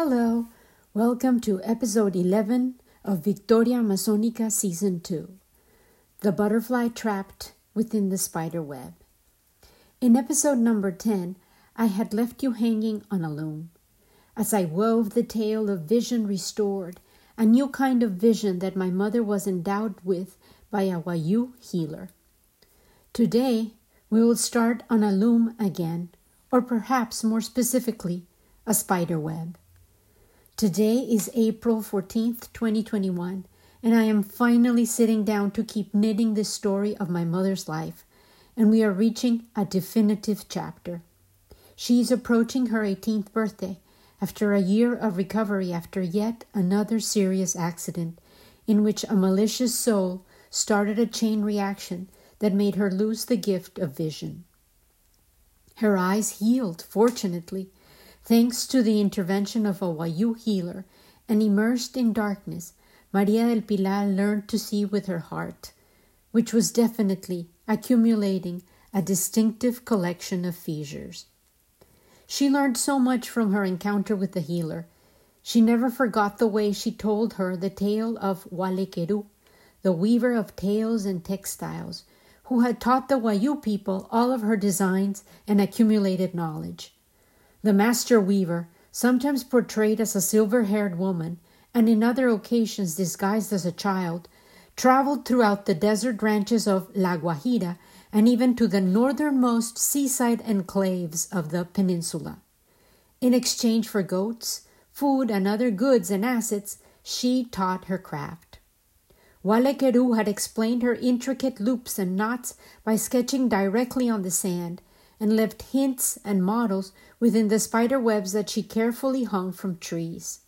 Hello, welcome to episode 11 of Victoria Masonica Season 2 The Butterfly Trapped Within the Spider Web. In episode number 10, I had left you hanging on a loom. As I wove the tale of vision restored, a new kind of vision that my mother was endowed with by a Wayu healer. Today, we will start on a loom again, or perhaps more specifically, a spider web. Today is April 14th, 2021, and I am finally sitting down to keep knitting the story of my mother's life, and we are reaching a definitive chapter. She is approaching her 18th birthday after a year of recovery after yet another serious accident in which a malicious soul started a chain reaction that made her lose the gift of vision. Her eyes healed, fortunately, Thanks to the intervention of a Wayu healer and immersed in darkness, Maria del Pilar learned to see with her heart, which was definitely accumulating a distinctive collection of fissures. She learned so much from her encounter with the healer. She never forgot the way she told her the tale of Walekeru, the weaver of tales and textiles, who had taught the Wayu people all of her designs and accumulated knowledge. The master weaver, sometimes portrayed as a silver haired woman, and in other occasions disguised as a child, traveled throughout the desert ranches of La Guajira and even to the northernmost seaside enclaves of the peninsula. In exchange for goats, food, and other goods and assets, she taught her craft. Walekeru had explained her intricate loops and knots by sketching directly on the sand, and left hints and models within the spider webs that she carefully hung from trees.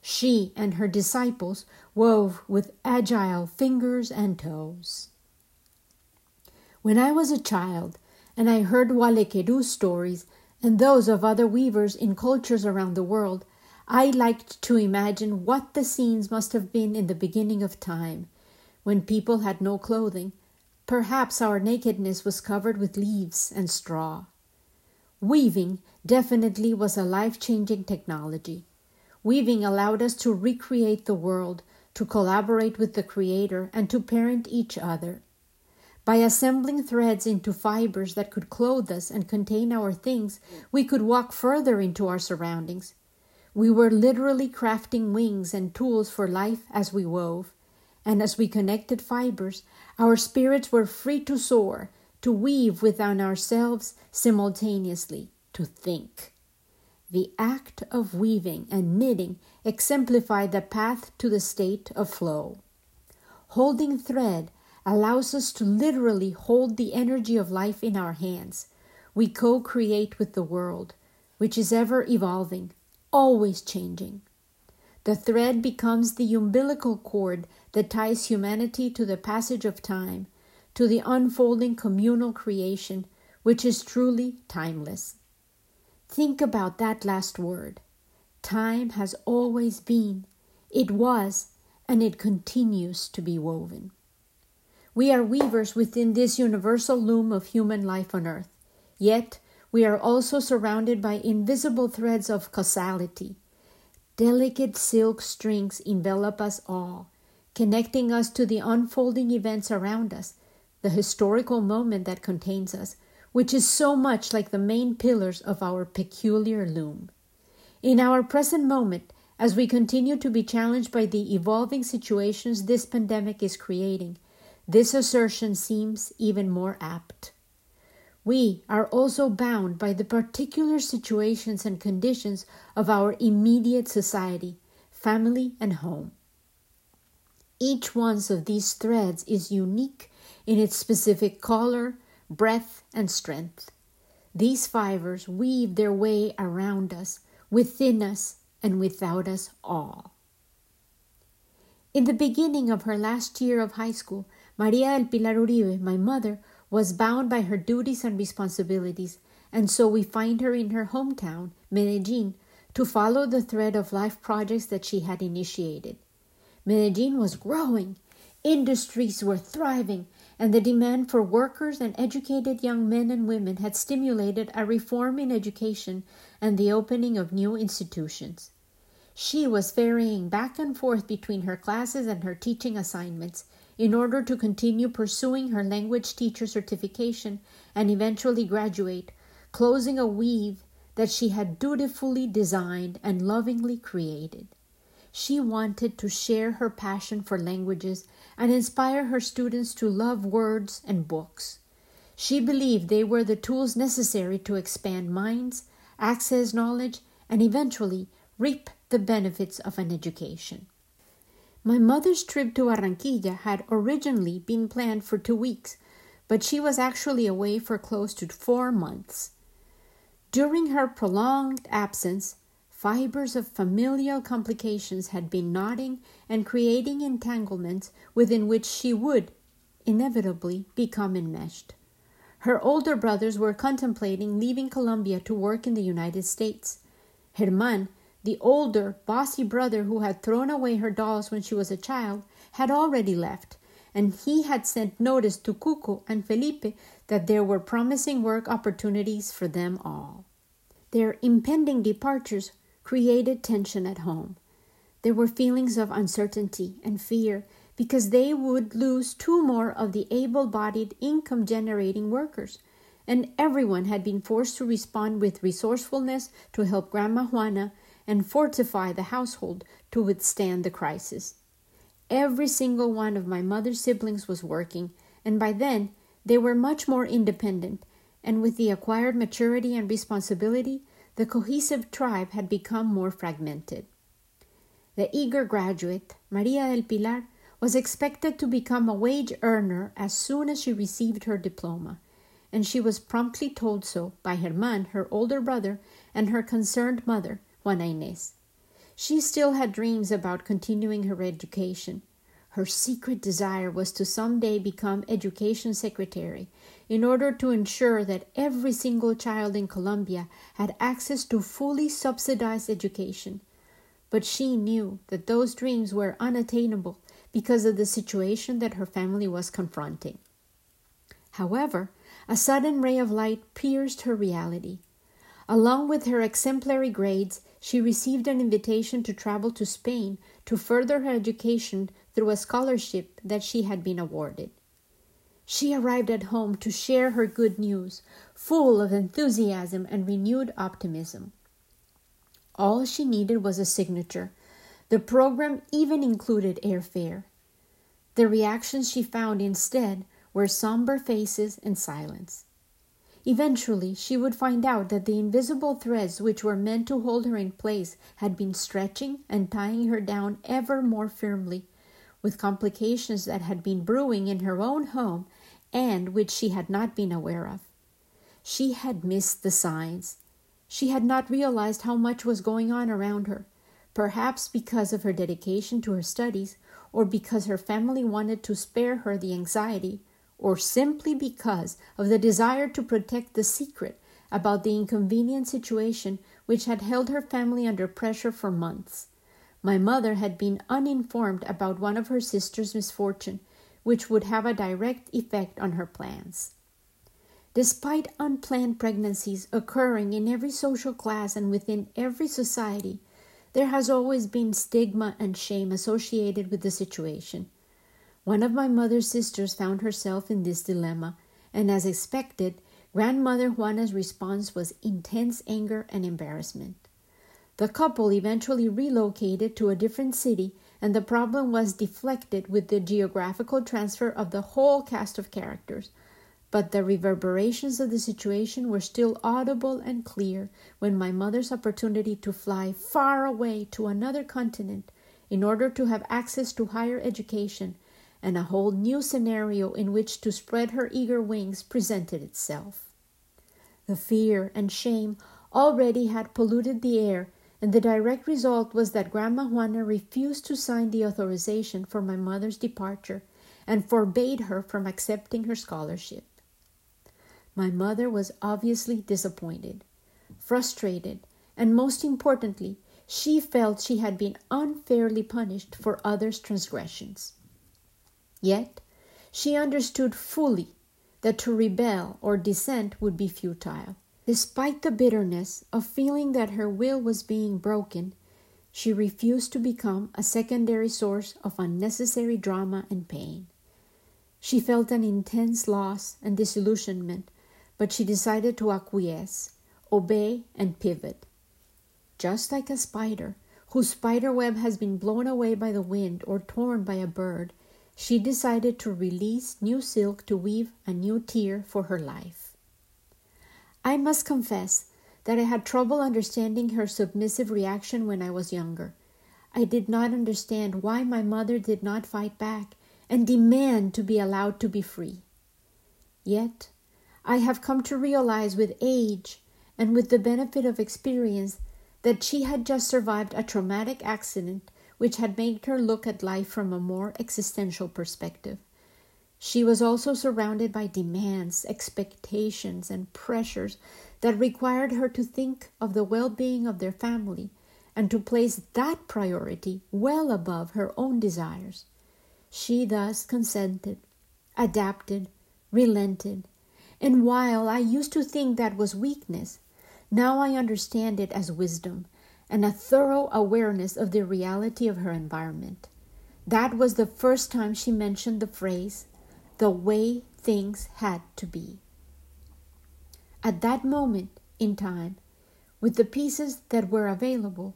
She and her disciples wove with agile fingers and toes. When I was a child and I heard Walekeru stories and those of other weavers in cultures around the world, I liked to imagine what the scenes must have been in the beginning of time, when people had no clothing Perhaps our nakedness was covered with leaves and straw. Weaving definitely was a life changing technology. Weaving allowed us to recreate the world, to collaborate with the Creator, and to parent each other. By assembling threads into fibers that could clothe us and contain our things, we could walk further into our surroundings. We were literally crafting wings and tools for life as we wove and as we connected fibers, our spirits were free to soar, to weave within ourselves simultaneously, to think. The act of weaving and knitting exemplified the path to the state of flow. Holding thread allows us to literally hold the energy of life in our hands. We co create with the world, which is ever evolving, always changing. The thread becomes the umbilical cord that ties humanity to the passage of time, to the unfolding communal creation, which is truly timeless. Think about that last word. Time has always been, it was, and it continues to be woven. We are weavers within this universal loom of human life on earth, yet we are also surrounded by invisible threads of causality Delicate silk strings envelop us all, connecting us to the unfolding events around us, the historical moment that contains us, which is so much like the main pillars of our peculiar loom. In our present moment, as we continue to be challenged by the evolving situations this pandemic is creating, this assertion seems even more apt. We are also bound by the particular situations and conditions of our immediate society, family, and home. Each one of these threads is unique in its specific color, breadth, and strength. These fibers weave their way around us, within us, and without us all. In the beginning of her last year of high school, Maria del Pilar Uribe, my mother, was bound by her duties and responsibilities, and so we find her in her hometown, Medellin, to follow the thread of life projects that she had initiated. Medellin was growing, industries were thriving, and the demand for workers and educated young men and women had stimulated a reform in education and the opening of new institutions. She was ferrying back and forth between her classes and her teaching assignments in order to continue pursuing her language teacher certification and eventually graduate, closing a weave that she had dutifully designed and lovingly created. She wanted to share her passion for languages and inspire her students to love words and books. She believed they were the tools necessary to expand minds, access knowledge, and eventually reap the benefits of an education. My mother's trip to Barranquilla had originally been planned for two weeks, but she was actually away for close to four months. During her prolonged absence, fibers of familial complications had been knotting and creating entanglements within which she would inevitably become enmeshed. Her older brothers were contemplating leaving Colombia to work in the United States. Herman the older, bossy brother who had thrown away her dolls when she was a child had already left, and he had sent notice to Cuco and Felipe that there were promising work opportunities for them all. Their impending departures created tension at home. There were feelings of uncertainty and fear because they would lose two more of the able bodied income generating workers, and everyone had been forced to respond with resourcefulness to help Grandma Juana and fortify the household to withstand the crisis. Every single one of my mother's siblings was working, and by then they were much more independent, and with the acquired maturity and responsibility, the cohesive tribe had become more fragmented. The eager graduate, Maria del Pilar, was expected to become a wage earner as soon as she received her diploma, and she was promptly told so by Herman, her older brother, and her concerned mother, Juana Inés. She still had dreams about continuing her education. Her secret desire was to some day become education secretary in order to ensure that every single child in Colombia had access to fully subsidized education. But she knew that those dreams were unattainable because of the situation that her family was confronting. However, a sudden ray of light pierced her reality. Along with her exemplary grades, she received an invitation to travel to Spain to further her education through a scholarship that she had been awarded. She arrived at home to share her good news, full of enthusiasm and renewed optimism. All she needed was a signature. The program even included airfare. The reactions she found instead were somber faces and silence. Eventually, she would find out that the invisible threads which were meant to hold her in place had been stretching and tying her down ever more firmly, with complications that had been brewing in her own home and which she had not been aware of. She had missed the signs. She had not realized how much was going on around her, perhaps because of her dedication to her studies, or because her family wanted to spare her the anxiety or simply because of the desire to protect the secret about the inconvenient situation which had held her family under pressure for months. My mother had been uninformed about one of her sister's misfortune, which would have a direct effect on her plans. Despite unplanned pregnancies occurring in every social class and within every society, there has always been stigma and shame associated with the situation. One of my mother's sisters found herself in this dilemma, and as expected, Grandmother Juana's response was intense anger and embarrassment. The couple eventually relocated to a different city, and the problem was deflected with the geographical transfer of the whole cast of characters. But the reverberations of the situation were still audible and clear when my mother's opportunity to fly far away to another continent in order to have access to higher education and a whole new scenario in which to spread her eager wings presented itself. The fear and shame already had polluted the air, and the direct result was that Grandma Juana refused to sign the authorization for my mother's departure and forbade her from accepting her scholarship. My mother was obviously disappointed, frustrated, and most importantly, she felt she had been unfairly punished for others' transgressions. Yet she understood fully that to rebel or dissent would be futile. Despite the bitterness of feeling that her will was being broken, she refused to become a secondary source of unnecessary drama and pain. She felt an intense loss and disillusionment, but she decided to acquiesce, obey, and pivot. Just like a spider whose spider web has been blown away by the wind or torn by a bird, she decided to release new silk to weave a new tier for her life. I must confess that I had trouble understanding her submissive reaction when I was younger. I did not understand why my mother did not fight back and demand to be allowed to be free. Yet, I have come to realize with age and with the benefit of experience that she had just survived a traumatic accident which had made her look at life from a more existential perspective. She was also surrounded by demands, expectations, and pressures that required her to think of the well being of their family and to place that priority well above her own desires. She thus consented, adapted, relented, and while I used to think that was weakness, now I understand it as wisdom and a thorough awareness of the reality of her environment. That was the first time she mentioned the phrase, the way things had to be. At that moment in time, with the pieces that were available,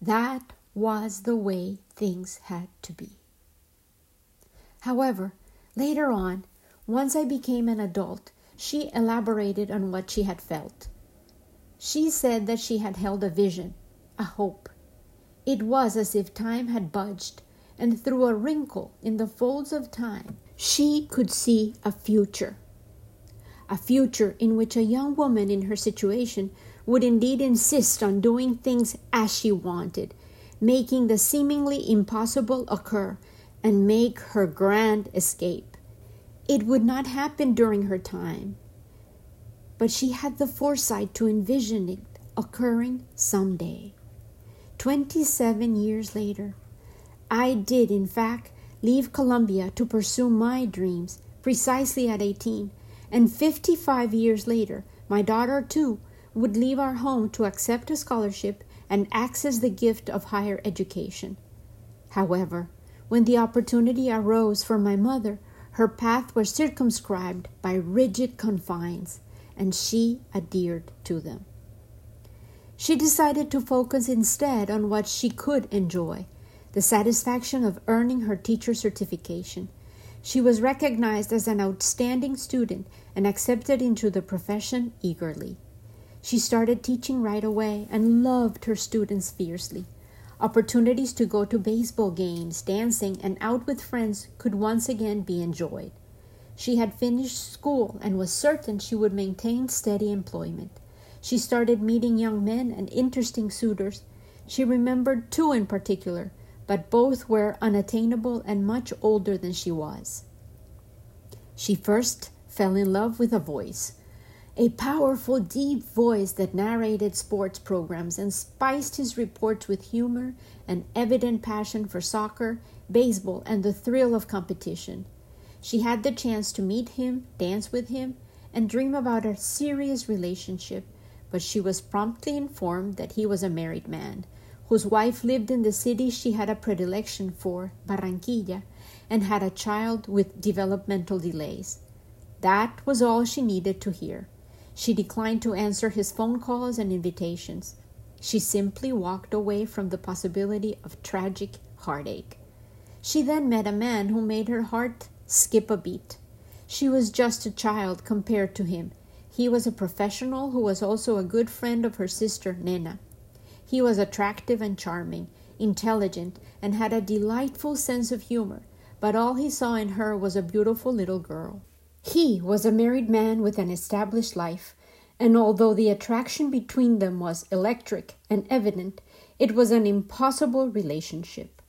that was the way things had to be. However, later on, once I became an adult, she elaborated on what she had felt. She said that she had held a vision, a hope. It was as if time had budged, and through a wrinkle in the folds of time, she could see a future. A future in which a young woman in her situation would indeed insist on doing things as she wanted, making the seemingly impossible occur, and make her grand escape. It would not happen during her time, but she had the foresight to envision it occurring someday. Twenty seven years later, I did, in fact, leave Colombia to pursue my dreams precisely at 18, and 55 years later, my daughter too would leave our home to accept a scholarship and access the gift of higher education. However, when the opportunity arose for my mother, her path was circumscribed by rigid confines, and she adhered to them. She decided to focus instead on what she could enjoy the satisfaction of earning her teacher certification. She was recognized as an outstanding student and accepted into the profession eagerly. She started teaching right away and loved her students fiercely. Opportunities to go to baseball games, dancing, and out with friends could once again be enjoyed. She had finished school and was certain she would maintain steady employment. She started meeting young men and interesting suitors. She remembered two in particular but both were unattainable and much older than she was. She first fell in love with a voice, a powerful, deep voice that narrated sports programs and spiced his reports with humor and evident passion for soccer, baseball, and the thrill of competition. She had the chance to meet him, dance with him, and dream about a serious relationship, but she was promptly informed that he was a married man whose wife lived in the city she had a predilection for, Barranquilla, and had a child with developmental delays. That was all she needed to hear. She declined to answer his phone calls and invitations. She simply walked away from the possibility of tragic heartache. She then met a man who made her heart skip a beat. She was just a child compared to him. He was a professional who was also a good friend of her sister, Nena. He was attractive and charming, intelligent, and had a delightful sense of humor, but all he saw in her was a beautiful little girl. He was a married man with an established life, and although the attraction between them was electric and evident, it was an impossible relationship.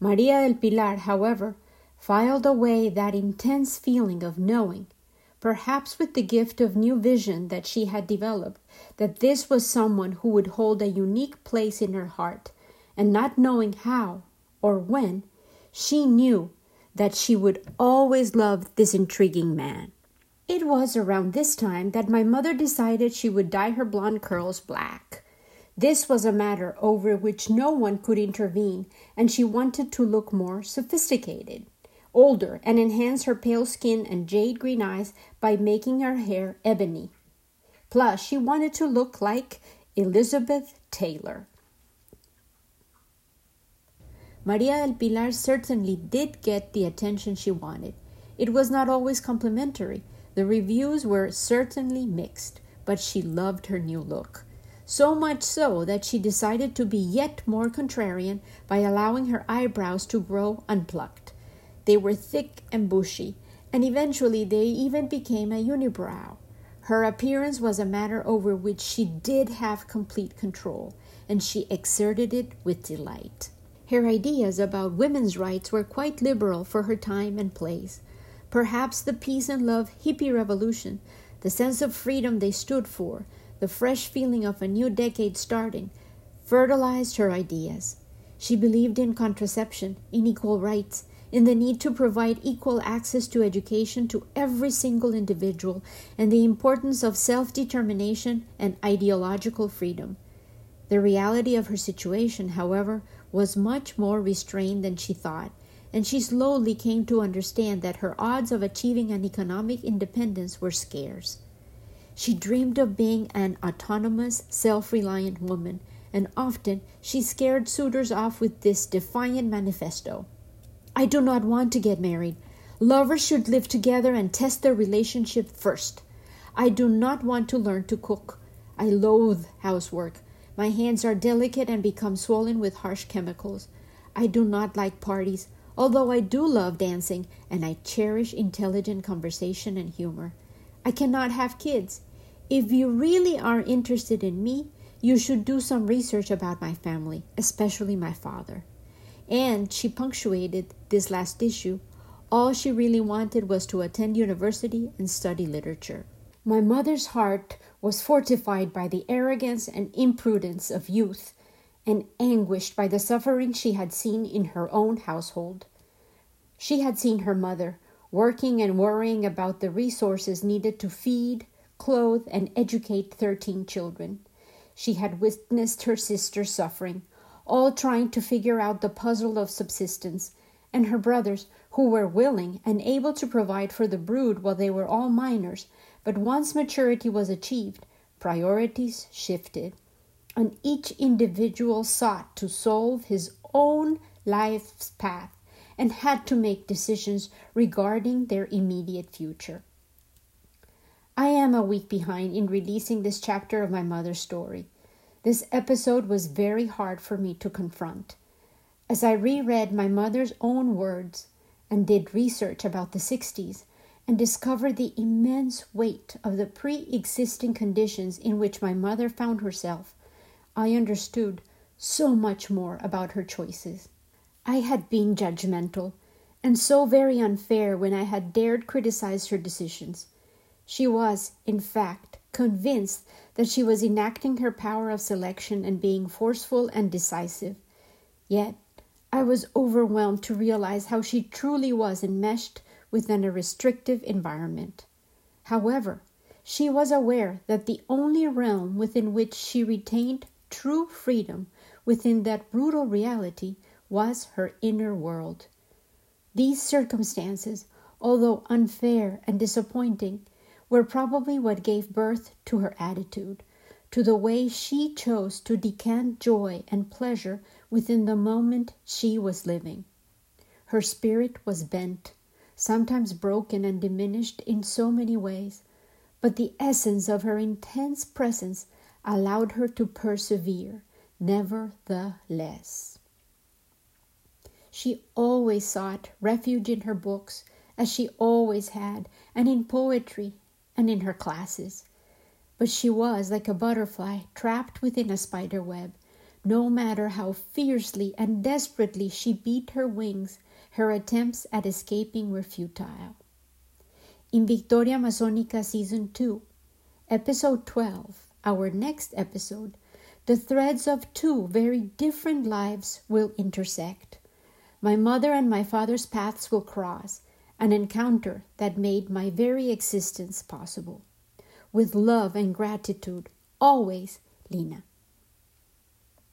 Maria del Pilar, however, filed away that intense feeling of knowing perhaps with the gift of new vision that she had developed, that this was someone who would hold a unique place in her heart, and not knowing how or when, she knew that she would always love this intriguing man. It was around this time that my mother decided she would dye her blonde curls black. This was a matter over which no one could intervene, and she wanted to look more sophisticated, older, and enhance her pale skin and jade green eyes by making her hair ebony. Plus, she wanted to look like Elizabeth Taylor. Maria del Pilar certainly did get the attention she wanted. It was not always complimentary. The reviews were certainly mixed, but she loved her new look. So much so that she decided to be yet more contrarian by allowing her eyebrows to grow unplucked. They were thick and bushy, and eventually they even became a unibrow. Her appearance was a matter over which she did have complete control, and she exerted it with delight. Her ideas about women's rights were quite liberal for her time and place. Perhaps the peace and love hippie revolution, the sense of freedom they stood for, the fresh feeling of a new decade starting, fertilized her ideas. She believed in contraception, in equal rights, in the need to provide equal access to education to every single individual, and the importance of self determination and ideological freedom. The reality of her situation, however, was much more restrained than she thought, and she slowly came to understand that her odds of achieving an economic independence were scarce. She dreamed of being an autonomous, self reliant woman, and often she scared suitors off with this defiant manifesto I do not want to get married. Lovers should live together and test their relationship first. I do not want to learn to cook. I loathe housework. My hands are delicate and become swollen with harsh chemicals. I do not like parties, although I do love dancing and I cherish intelligent conversation and humor. I cannot have kids. If you really are interested in me, you should do some research about my family, especially my father. And she punctuated this last issue. All she really wanted was to attend university and study literature. My mother's heart was fortified by the arrogance and imprudence of youth, and anguished by the suffering she had seen in her own household. She had seen her mother working and worrying about the resources needed to feed, clothe, and educate thirteen children. She had witnessed her sister suffering, all trying to figure out the puzzle of subsistence, and her brothers, who were willing and able to provide for the brood while they were all minors, but once maturity was achieved, priorities shifted, and each individual sought to solve his own life's path and had to make decisions regarding their immediate future. I am a week behind in releasing this chapter of my mother's story. This episode was very hard for me to confront. As I reread my mother's own words and did research about the 60s, and discovered the immense weight of the pre existing conditions in which my mother found herself, I understood so much more about her choices. I had been judgmental and so very unfair when I had dared criticize her decisions. She was, in fact, convinced that she was enacting her power of selection and being forceful and decisive. Yet I was overwhelmed to realize how she truly was enmeshed within a restrictive environment. However, she was aware that the only realm within which she retained true freedom within that brutal reality was her inner world. These circumstances, although unfair and disappointing, were probably what gave birth to her attitude, to the way she chose to decant joy and pleasure within the moment she was living. Her spirit was bent sometimes broken and diminished in so many ways, but the essence of her intense presence allowed her to persevere, nevertheless. She always sought refuge in her books, as she always had, and in poetry, and in her classes. But she was like a butterfly trapped within a spider web. No matter how fiercely and desperately she beat her wings, her attempts at escaping were futile. In Victoria Masonica Season 2, Episode 12, our next episode, the threads of two very different lives will intersect. My mother and my father's paths will cross, an encounter that made my very existence possible. With love and gratitude, always, Lena.